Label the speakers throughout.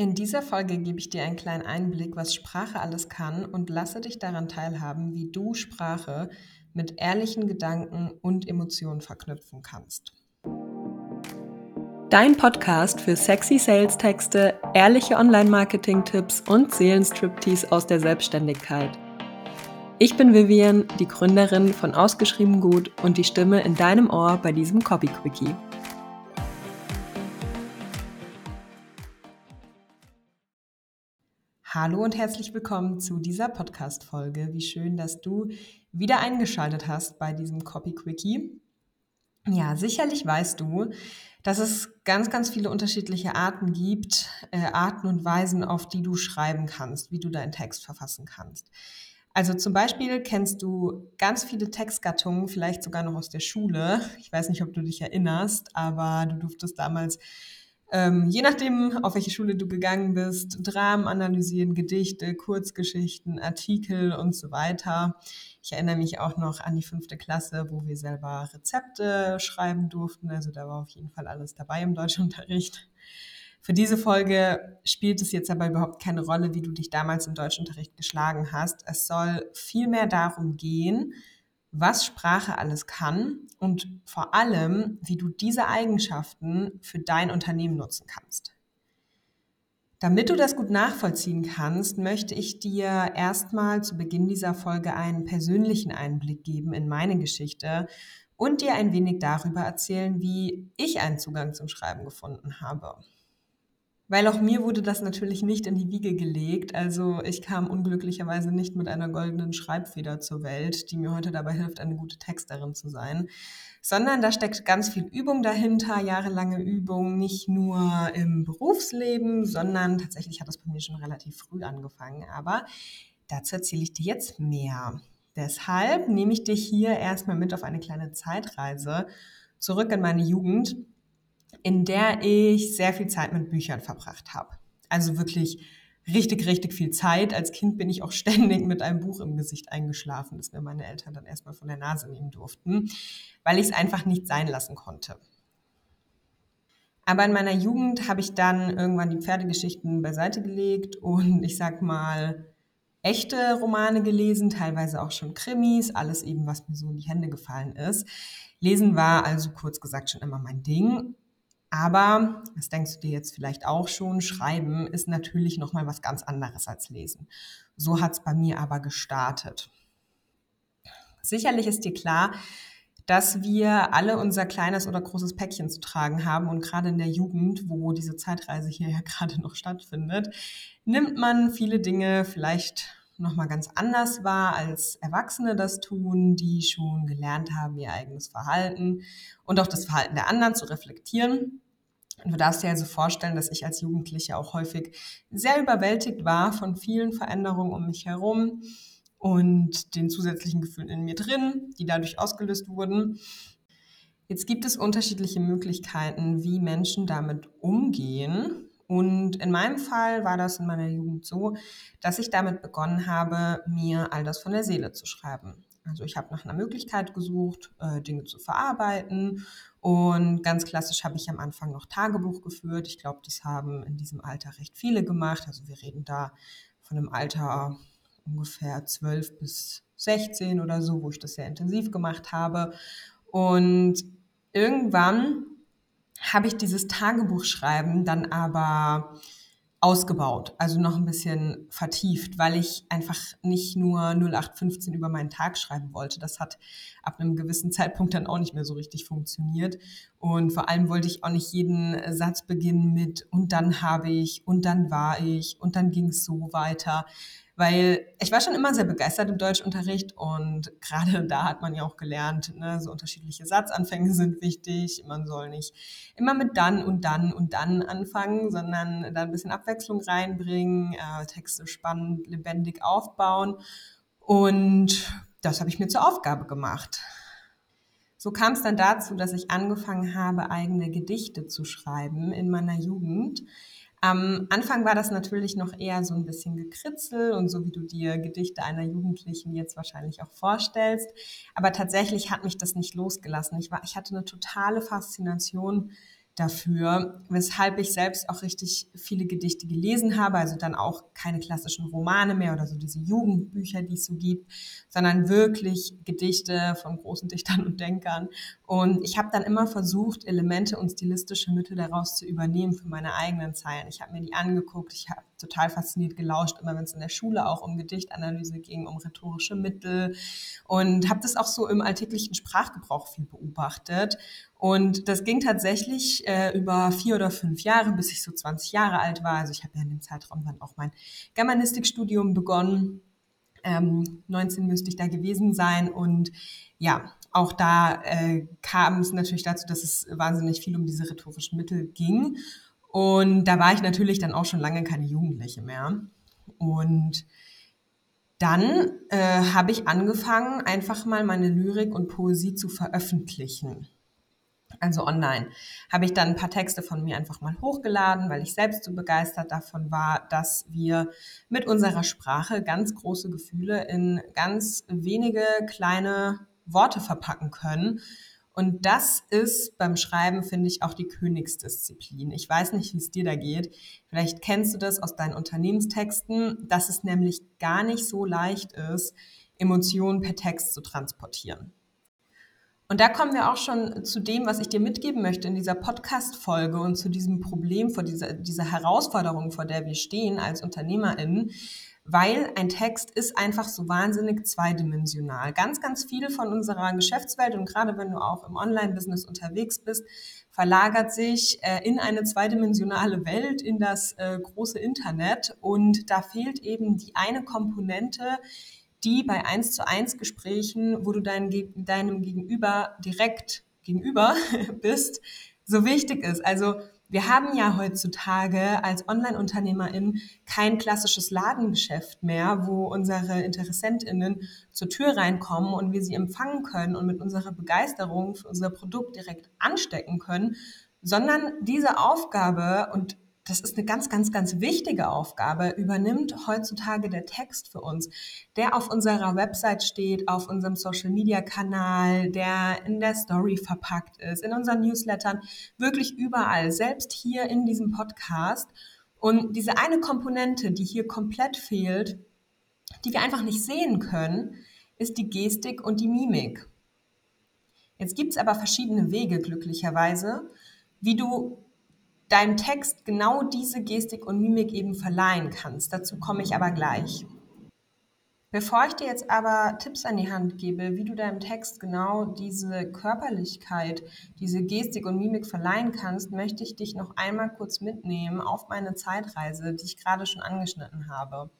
Speaker 1: In dieser Folge gebe ich dir einen kleinen Einblick, was Sprache alles kann und lasse dich daran teilhaben, wie du Sprache mit ehrlichen Gedanken und Emotionen verknüpfen kannst. Dein Podcast für sexy Sales-Texte, ehrliche Online-Marketing-Tipps und Seelenstriptease aus der Selbstständigkeit. Ich bin Vivian, die Gründerin von Ausgeschrieben Gut und die Stimme in deinem Ohr bei diesem Copy Quickie. Hallo und herzlich willkommen zu dieser Podcast-Folge. Wie schön, dass du wieder eingeschaltet hast bei diesem Copy Quickie. Ja, sicherlich weißt du, dass es ganz, ganz viele unterschiedliche Arten gibt, äh, Arten und Weisen, auf die du schreiben kannst, wie du deinen Text verfassen kannst. Also zum Beispiel kennst du ganz viele Textgattungen, vielleicht sogar noch aus der Schule. Ich weiß nicht, ob du dich erinnerst, aber du durftest damals ähm, je nachdem, auf welche Schule du gegangen bist, Dramen analysieren, Gedichte, Kurzgeschichten, Artikel und so weiter. Ich erinnere mich auch noch an die fünfte Klasse, wo wir selber Rezepte schreiben durften. Also da war auf jeden Fall alles dabei im Deutschunterricht. Für diese Folge spielt es jetzt aber überhaupt keine Rolle, wie du dich damals im Deutschunterricht geschlagen hast. Es soll vielmehr darum gehen, was Sprache alles kann und vor allem, wie du diese Eigenschaften für dein Unternehmen nutzen kannst. Damit du das gut nachvollziehen kannst, möchte ich dir erstmal zu Beginn dieser Folge einen persönlichen Einblick geben in meine Geschichte und dir ein wenig darüber erzählen, wie ich einen Zugang zum Schreiben gefunden habe. Weil auch mir wurde das natürlich nicht in die Wiege gelegt. Also ich kam unglücklicherweise nicht mit einer goldenen Schreibfeder zur Welt, die mir heute dabei hilft, eine gute Texterin zu sein, sondern da steckt ganz viel Übung dahinter, jahrelange Übung, nicht nur im Berufsleben, sondern tatsächlich hat das bei mir schon relativ früh angefangen. Aber dazu erzähle ich dir jetzt mehr. Deshalb nehme ich dich hier erstmal mit auf eine kleine Zeitreise zurück in meine Jugend in der ich sehr viel Zeit mit Büchern verbracht habe. Also wirklich richtig, richtig viel Zeit. Als Kind bin ich auch ständig mit einem Buch im Gesicht eingeschlafen, das mir meine Eltern dann erstmal von der Nase nehmen durften, weil ich es einfach nicht sein lassen konnte. Aber in meiner Jugend habe ich dann irgendwann die Pferdegeschichten beiseite gelegt und ich sag mal echte Romane gelesen, teilweise auch schon Krimis, alles eben, was mir so in die Hände gefallen ist. Lesen war also kurz gesagt schon immer mein Ding aber, das denkst du dir jetzt vielleicht auch schon, Schreiben ist natürlich nochmal was ganz anderes als Lesen. So hat es bei mir aber gestartet. Sicherlich ist dir klar, dass wir alle unser kleines oder großes Päckchen zu tragen haben und gerade in der Jugend, wo diese Zeitreise hier ja gerade noch stattfindet, nimmt man viele Dinge vielleicht nochmal ganz anders wahr, als Erwachsene das tun, die schon gelernt haben, ihr eigenes Verhalten und auch das Verhalten der anderen zu reflektieren. Und du darfst dir also vorstellen, dass ich als Jugendliche auch häufig sehr überwältigt war von vielen Veränderungen um mich herum und den zusätzlichen Gefühlen in mir drin, die dadurch ausgelöst wurden. Jetzt gibt es unterschiedliche Möglichkeiten, wie Menschen damit umgehen. Und in meinem Fall war das in meiner Jugend so, dass ich damit begonnen habe, mir all das von der Seele zu schreiben. Also ich habe nach einer Möglichkeit gesucht, äh, Dinge zu verarbeiten. Und ganz klassisch habe ich am Anfang noch Tagebuch geführt. Ich glaube, das haben in diesem Alter recht viele gemacht. Also wir reden da von einem Alter ungefähr 12 bis 16 oder so, wo ich das sehr intensiv gemacht habe. Und irgendwann habe ich dieses Tagebuchschreiben dann aber ausgebaut, also noch ein bisschen vertieft, weil ich einfach nicht nur 0815 über meinen Tag schreiben wollte. Das hat ab einem gewissen Zeitpunkt dann auch nicht mehr so richtig funktioniert. Und vor allem wollte ich auch nicht jeden Satz beginnen mit und dann habe ich und dann war ich und dann ging es so weiter weil ich war schon immer sehr begeistert im Deutschunterricht und gerade da hat man ja auch gelernt, ne, so unterschiedliche Satzanfänge sind wichtig. Man soll nicht immer mit dann und dann und dann anfangen, sondern da ein bisschen Abwechslung reinbringen, äh, Texte spannend, lebendig aufbauen. Und das habe ich mir zur Aufgabe gemacht. So kam es dann dazu, dass ich angefangen habe, eigene Gedichte zu schreiben in meiner Jugend. Am Anfang war das natürlich noch eher so ein bisschen gekritzel und so wie du dir Gedichte einer Jugendlichen jetzt wahrscheinlich auch vorstellst. Aber tatsächlich hat mich das nicht losgelassen. Ich, war, ich hatte eine totale Faszination dafür, weshalb ich selbst auch richtig viele Gedichte gelesen habe, also dann auch keine klassischen Romane mehr oder so diese Jugendbücher, die es so gibt, sondern wirklich Gedichte von großen Dichtern und Denkern. Und ich habe dann immer versucht, Elemente und stilistische Mittel daraus zu übernehmen für meine eigenen Zeilen. Ich habe mir die angeguckt, ich habe total fasziniert gelauscht, immer wenn es in der Schule auch um Gedichtanalyse ging, um rhetorische Mittel und habe das auch so im alltäglichen Sprachgebrauch viel beobachtet und das ging tatsächlich äh, über vier oder fünf Jahre, bis ich so 20 Jahre alt war. Also ich habe ja in dem Zeitraum dann auch mein Germanistikstudium begonnen. Ähm, 19 müsste ich da gewesen sein. Und ja, auch da äh, kam es natürlich dazu, dass es wahnsinnig viel um diese rhetorischen Mittel ging. Und da war ich natürlich dann auch schon lange keine Jugendliche mehr. Und dann äh, habe ich angefangen, einfach mal meine Lyrik und Poesie zu veröffentlichen also online, habe ich dann ein paar Texte von mir einfach mal hochgeladen, weil ich selbst so begeistert davon war, dass wir mit unserer Sprache ganz große Gefühle in ganz wenige kleine Worte verpacken können. Und das ist beim Schreiben, finde ich, auch die Königsdisziplin. Ich weiß nicht, wie es dir da geht. Vielleicht kennst du das aus deinen Unternehmenstexten, dass es nämlich gar nicht so leicht ist, Emotionen per Text zu transportieren. Und da kommen wir auch schon zu dem, was ich dir mitgeben möchte in dieser Podcast-Folge und zu diesem Problem, vor dieser, dieser Herausforderung, vor der wir stehen als UnternehmerInnen. Weil ein Text ist einfach so wahnsinnig zweidimensional. Ganz, ganz viel von unserer Geschäftswelt und gerade wenn du auch im Online-Business unterwegs bist, verlagert sich äh, in eine zweidimensionale Welt, in das äh, große Internet. Und da fehlt eben die eine Komponente, die bei eins zu eins Gesprächen, wo du dein, deinem Gegenüber direkt gegenüber bist, so wichtig ist. Also wir haben ja heutzutage als Online-Unternehmerin kein klassisches Ladengeschäft mehr, wo unsere Interessentinnen zur Tür reinkommen und wir sie empfangen können und mit unserer Begeisterung für unser Produkt direkt anstecken können, sondern diese Aufgabe und das ist eine ganz, ganz, ganz wichtige Aufgabe, übernimmt heutzutage der Text für uns, der auf unserer Website steht, auf unserem Social-Media-Kanal, der in der Story verpackt ist, in unseren Newslettern, wirklich überall, selbst hier in diesem Podcast. Und diese eine Komponente, die hier komplett fehlt, die wir einfach nicht sehen können, ist die Gestik und die Mimik. Jetzt gibt es aber verschiedene Wege, glücklicherweise, wie du deinem Text genau diese Gestik und Mimik eben verleihen kannst. Dazu komme ich aber gleich. Bevor ich dir jetzt aber Tipps an die Hand gebe, wie du deinem Text genau diese Körperlichkeit, diese Gestik und Mimik verleihen kannst, möchte ich dich noch einmal kurz mitnehmen auf meine Zeitreise, die ich gerade schon angeschnitten habe.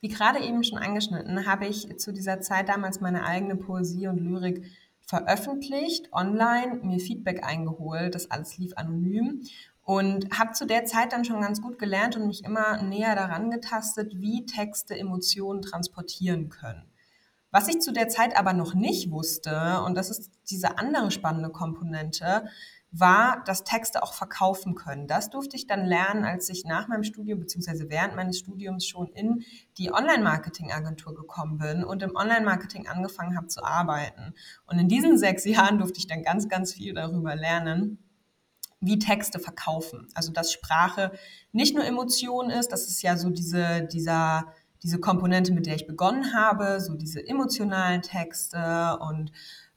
Speaker 1: Wie gerade eben schon angeschnitten, habe ich zu dieser Zeit damals meine eigene Poesie und Lyrik veröffentlicht, online, mir Feedback eingeholt, das alles lief anonym und habe zu der Zeit dann schon ganz gut gelernt und mich immer näher daran getastet, wie Texte Emotionen transportieren können. Was ich zu der Zeit aber noch nicht wusste, und das ist diese andere spannende Komponente, war, dass Texte auch verkaufen können. Das durfte ich dann lernen, als ich nach meinem Studium bzw. während meines Studiums schon in die Online-Marketing-Agentur gekommen bin und im Online-Marketing angefangen habe zu arbeiten. Und in diesen sechs Jahren durfte ich dann ganz, ganz viel darüber lernen, wie Texte verkaufen. Also dass Sprache nicht nur Emotion ist, das ist ja so diese, dieser, diese Komponente, mit der ich begonnen habe, so diese emotionalen Texte und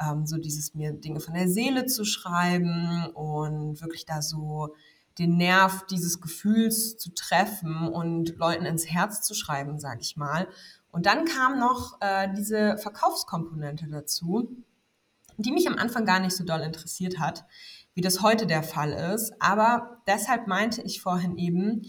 Speaker 1: ähm, so dieses mir Dinge von der Seele zu schreiben und wirklich da so den Nerv dieses Gefühls zu treffen und Leuten ins Herz zu schreiben, sage ich mal. Und dann kam noch äh, diese Verkaufskomponente dazu, die mich am Anfang gar nicht so doll interessiert hat wie das heute der Fall ist. Aber deshalb meinte ich vorhin eben,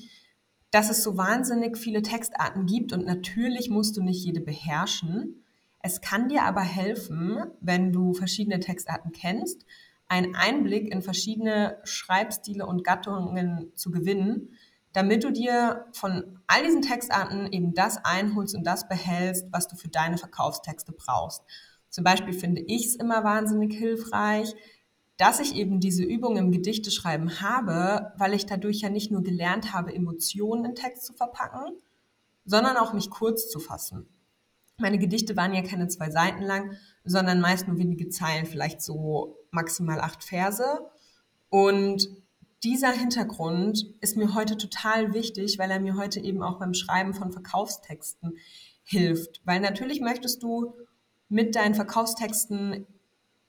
Speaker 1: dass es so wahnsinnig viele Textarten gibt und natürlich musst du nicht jede beherrschen. Es kann dir aber helfen, wenn du verschiedene Textarten kennst, einen Einblick in verschiedene Schreibstile und Gattungen zu gewinnen, damit du dir von all diesen Textarten eben das einholst und das behältst, was du für deine Verkaufstexte brauchst. Zum Beispiel finde ich es immer wahnsinnig hilfreich, dass ich eben diese Übung im Gedichteschreiben habe, weil ich dadurch ja nicht nur gelernt habe, Emotionen in Text zu verpacken, sondern auch mich kurz zu fassen. Meine Gedichte waren ja keine zwei Seiten lang, sondern meist nur wenige Zeilen, vielleicht so maximal acht Verse. Und dieser Hintergrund ist mir heute total wichtig, weil er mir heute eben auch beim Schreiben von Verkaufstexten hilft. Weil natürlich möchtest du mit deinen Verkaufstexten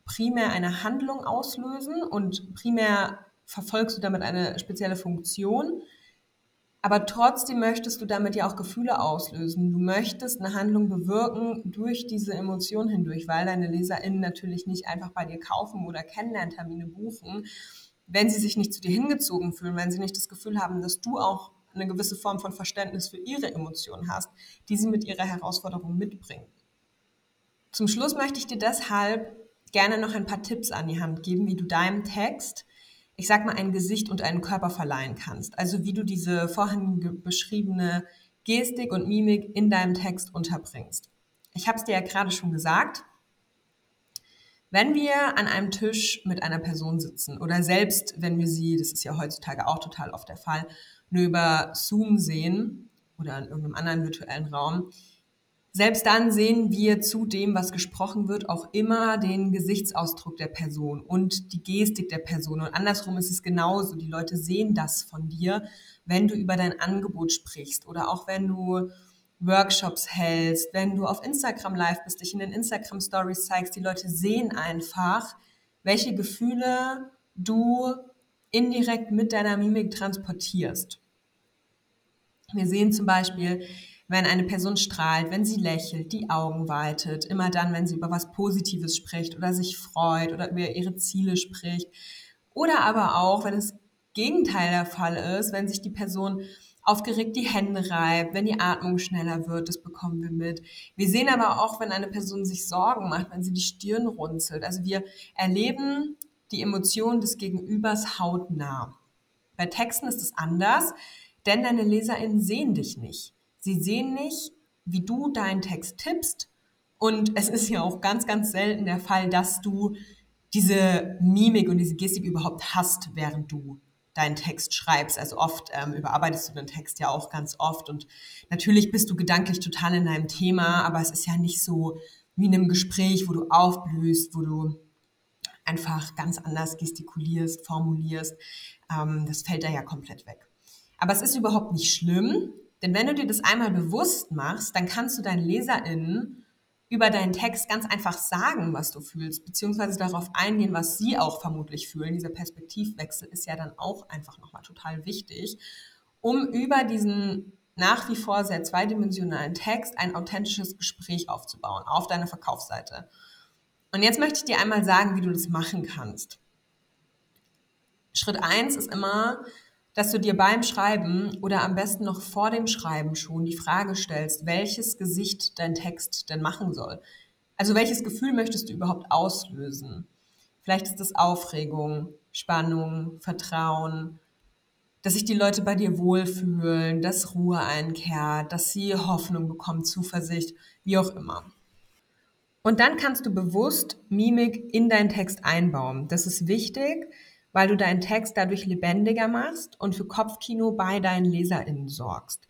Speaker 1: primär eine Handlung auslösen und primär verfolgst du damit eine spezielle Funktion. Aber trotzdem möchtest du damit ja auch Gefühle auslösen. Du möchtest eine Handlung bewirken durch diese Emotion hindurch, weil deine LeserInnen natürlich nicht einfach bei dir kaufen oder Kennenlerntermine buchen, wenn sie sich nicht zu dir hingezogen fühlen, wenn sie nicht das Gefühl haben, dass du auch eine gewisse Form von Verständnis für ihre Emotionen hast, die sie mit ihrer Herausforderung mitbringen. Zum Schluss möchte ich dir deshalb gerne noch ein paar Tipps an die Hand geben, wie du deinem Text, ich sag mal, ein Gesicht und einen Körper verleihen kannst. Also wie du diese vorhin beschriebene Gestik und Mimik in deinem Text unterbringst. Ich habe es dir ja gerade schon gesagt. Wenn wir an einem Tisch mit einer Person sitzen oder selbst wenn wir sie, das ist ja heutzutage auch total oft der Fall, nur über Zoom sehen oder in irgendeinem anderen virtuellen Raum, selbst dann sehen wir zu dem, was gesprochen wird, auch immer den Gesichtsausdruck der Person und die Gestik der Person. Und andersrum ist es genauso. Die Leute sehen das von dir, wenn du über dein Angebot sprichst oder auch wenn du Workshops hältst, wenn du auf Instagram live bist, dich in den Instagram Stories zeigst, die Leute sehen einfach, welche Gefühle du indirekt mit deiner Mimik transportierst. Wir sehen zum Beispiel, wenn eine Person strahlt, wenn sie lächelt, die Augen weitet, immer dann, wenn sie über was Positives spricht oder sich freut oder über ihre Ziele spricht. Oder aber auch, wenn es Gegenteil der Fall ist, wenn sich die Person aufgeregt die Hände reibt, wenn die Atmung schneller wird, das bekommen wir mit. Wir sehen aber auch, wenn eine Person sich Sorgen macht, wenn sie die Stirn runzelt. Also wir erleben die Emotionen des Gegenübers hautnah. Bei Texten ist es anders, denn deine LeserInnen sehen dich nicht. Sie sehen nicht, wie du deinen Text tippst. Und es ist ja auch ganz, ganz selten der Fall, dass du diese Mimik und diese Gestik überhaupt hast, während du deinen Text schreibst. Also oft ähm, überarbeitest du den Text ja auch ganz oft und natürlich bist du gedanklich total in deinem Thema, aber es ist ja nicht so wie in einem Gespräch, wo du aufblühst, wo du einfach ganz anders gestikulierst, formulierst. Ähm, das fällt da ja komplett weg. Aber es ist überhaupt nicht schlimm, denn wenn du dir das einmal bewusst machst, dann kannst du deinen LeserInnen über deinen Text ganz einfach sagen, was du fühlst, beziehungsweise darauf eingehen, was sie auch vermutlich fühlen. Dieser Perspektivwechsel ist ja dann auch einfach nochmal total wichtig, um über diesen nach wie vor sehr zweidimensionalen Text ein authentisches Gespräch aufzubauen auf deiner Verkaufsseite. Und jetzt möchte ich dir einmal sagen, wie du das machen kannst. Schritt eins ist immer, dass du dir beim Schreiben oder am besten noch vor dem Schreiben schon die Frage stellst, welches Gesicht dein Text denn machen soll. Also welches Gefühl möchtest du überhaupt auslösen? Vielleicht ist es Aufregung, Spannung, Vertrauen, dass sich die Leute bei dir wohlfühlen, dass Ruhe einkehrt, dass sie Hoffnung bekommen, Zuversicht, wie auch immer. Und dann kannst du bewusst Mimik in deinen Text einbauen. Das ist wichtig, weil du deinen Text dadurch lebendiger machst und für Kopfkino bei deinen LeserInnen sorgst.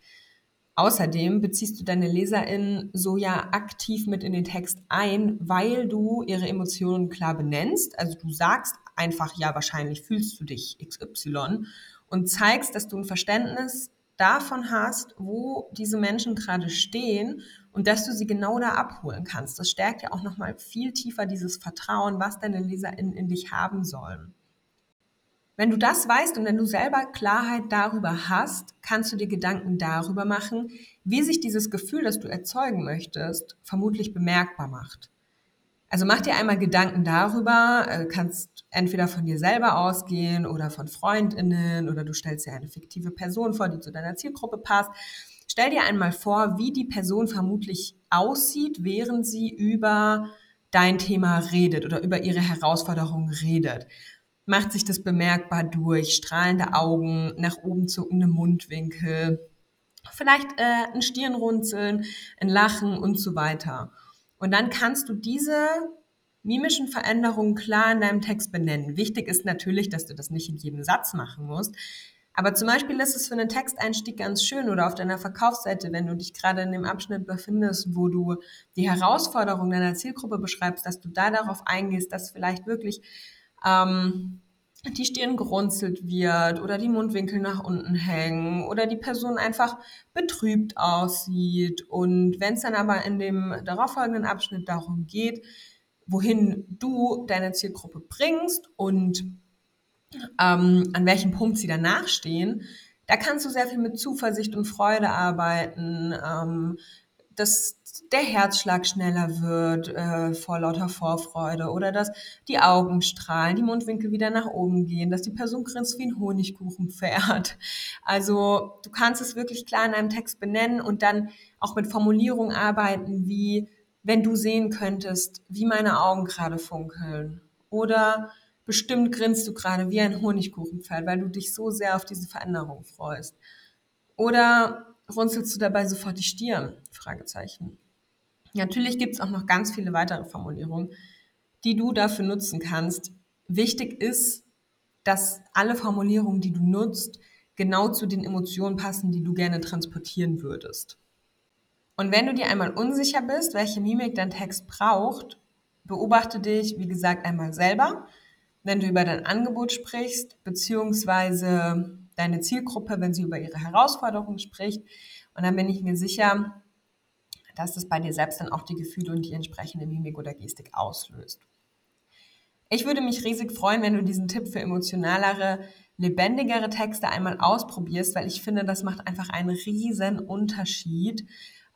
Speaker 1: Außerdem beziehst du deine LeserInnen so ja aktiv mit in den Text ein, weil du ihre Emotionen klar benennst. Also du sagst einfach, ja, wahrscheinlich fühlst du dich XY und zeigst, dass du ein Verständnis davon hast, wo diese Menschen gerade stehen und dass du sie genau da abholen kannst. Das stärkt ja auch nochmal viel tiefer dieses Vertrauen, was deine LeserInnen in dich haben sollen. Wenn du das weißt und wenn du selber Klarheit darüber hast, kannst du dir Gedanken darüber machen, wie sich dieses Gefühl, das du erzeugen möchtest, vermutlich bemerkbar macht. Also mach dir einmal Gedanken darüber, äh, kannst entweder von dir selber ausgehen oder von Freundinnen oder du stellst dir eine fiktive Person vor, die zu deiner Zielgruppe passt. Stell dir einmal vor, wie die Person vermutlich aussieht, während sie über dein Thema redet oder über ihre Herausforderungen redet macht sich das bemerkbar durch strahlende Augen, nach oben zuckende Mundwinkel, vielleicht äh, ein Stirnrunzeln, ein Lachen und so weiter. Und dann kannst du diese mimischen Veränderungen klar in deinem Text benennen. Wichtig ist natürlich, dass du das nicht in jedem Satz machen musst. Aber zum Beispiel ist es für einen Texteinstieg ganz schön oder auf deiner Verkaufsseite, wenn du dich gerade in dem Abschnitt befindest, wo du die Herausforderung deiner Zielgruppe beschreibst, dass du da darauf eingehst, dass vielleicht wirklich ähm, die Stirn gerunzelt wird oder die Mundwinkel nach unten hängen oder die Person einfach betrübt aussieht. Und wenn es dann aber in dem darauffolgenden Abschnitt darum geht, wohin du deine Zielgruppe bringst und ähm, an welchem Punkt sie danach stehen, da kannst du sehr viel mit Zuversicht und Freude arbeiten, ähm, dass der Herzschlag schneller wird äh, vor lauter Vorfreude oder dass die Augen strahlen, die Mundwinkel wieder nach oben gehen, dass die Person grinst wie ein Honigkuchenpferd. Also du kannst es wirklich klar in einem Text benennen und dann auch mit Formulierungen arbeiten, wie wenn du sehen könntest, wie meine Augen gerade funkeln oder bestimmt grinst du gerade wie ein Honigkuchenpferd, weil du dich so sehr auf diese Veränderung freust. Oder runzelst du dabei sofort die Stirn? Fragezeichen. Natürlich gibt es auch noch ganz viele weitere Formulierungen, die du dafür nutzen kannst. Wichtig ist, dass alle Formulierungen, die du nutzt, genau zu den Emotionen passen, die du gerne transportieren würdest. Und wenn du dir einmal unsicher bist, welche Mimik dein Text braucht, beobachte dich, wie gesagt, einmal selber, wenn du über dein Angebot sprichst, beziehungsweise deine Zielgruppe, wenn sie über ihre Herausforderungen spricht. Und dann bin ich mir sicher, dass das bei dir selbst dann auch die Gefühle und die entsprechende Mimik oder Gestik auslöst. Ich würde mich riesig freuen, wenn du diesen Tipp für emotionalere, lebendigere Texte einmal ausprobierst, weil ich finde, das macht einfach einen riesen Unterschied,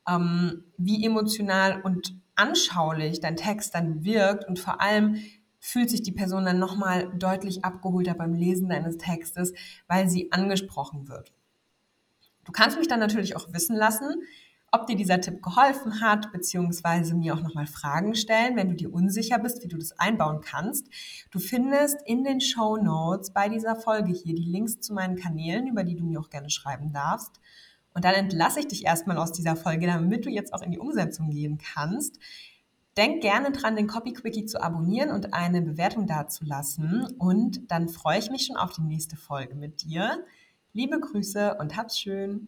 Speaker 1: ähm, wie emotional und anschaulich dein Text dann wirkt und vor allem fühlt sich die Person dann nochmal deutlich abgeholter beim Lesen deines Textes, weil sie angesprochen wird. Du kannst mich dann natürlich auch wissen lassen, ob dir dieser Tipp geholfen hat, beziehungsweise mir auch nochmal Fragen stellen, wenn du dir unsicher bist, wie du das einbauen kannst. Du findest in den Show Notes bei dieser Folge hier die Links zu meinen Kanälen, über die du mir auch gerne schreiben darfst. Und dann entlasse ich dich erstmal aus dieser Folge, damit du jetzt auch in die Umsetzung gehen kannst. Denk gerne dran, den Copy Quickie zu abonnieren und eine Bewertung dazulassen. Und dann freue ich mich schon auf die nächste Folge mit dir. Liebe Grüße und hab's schön.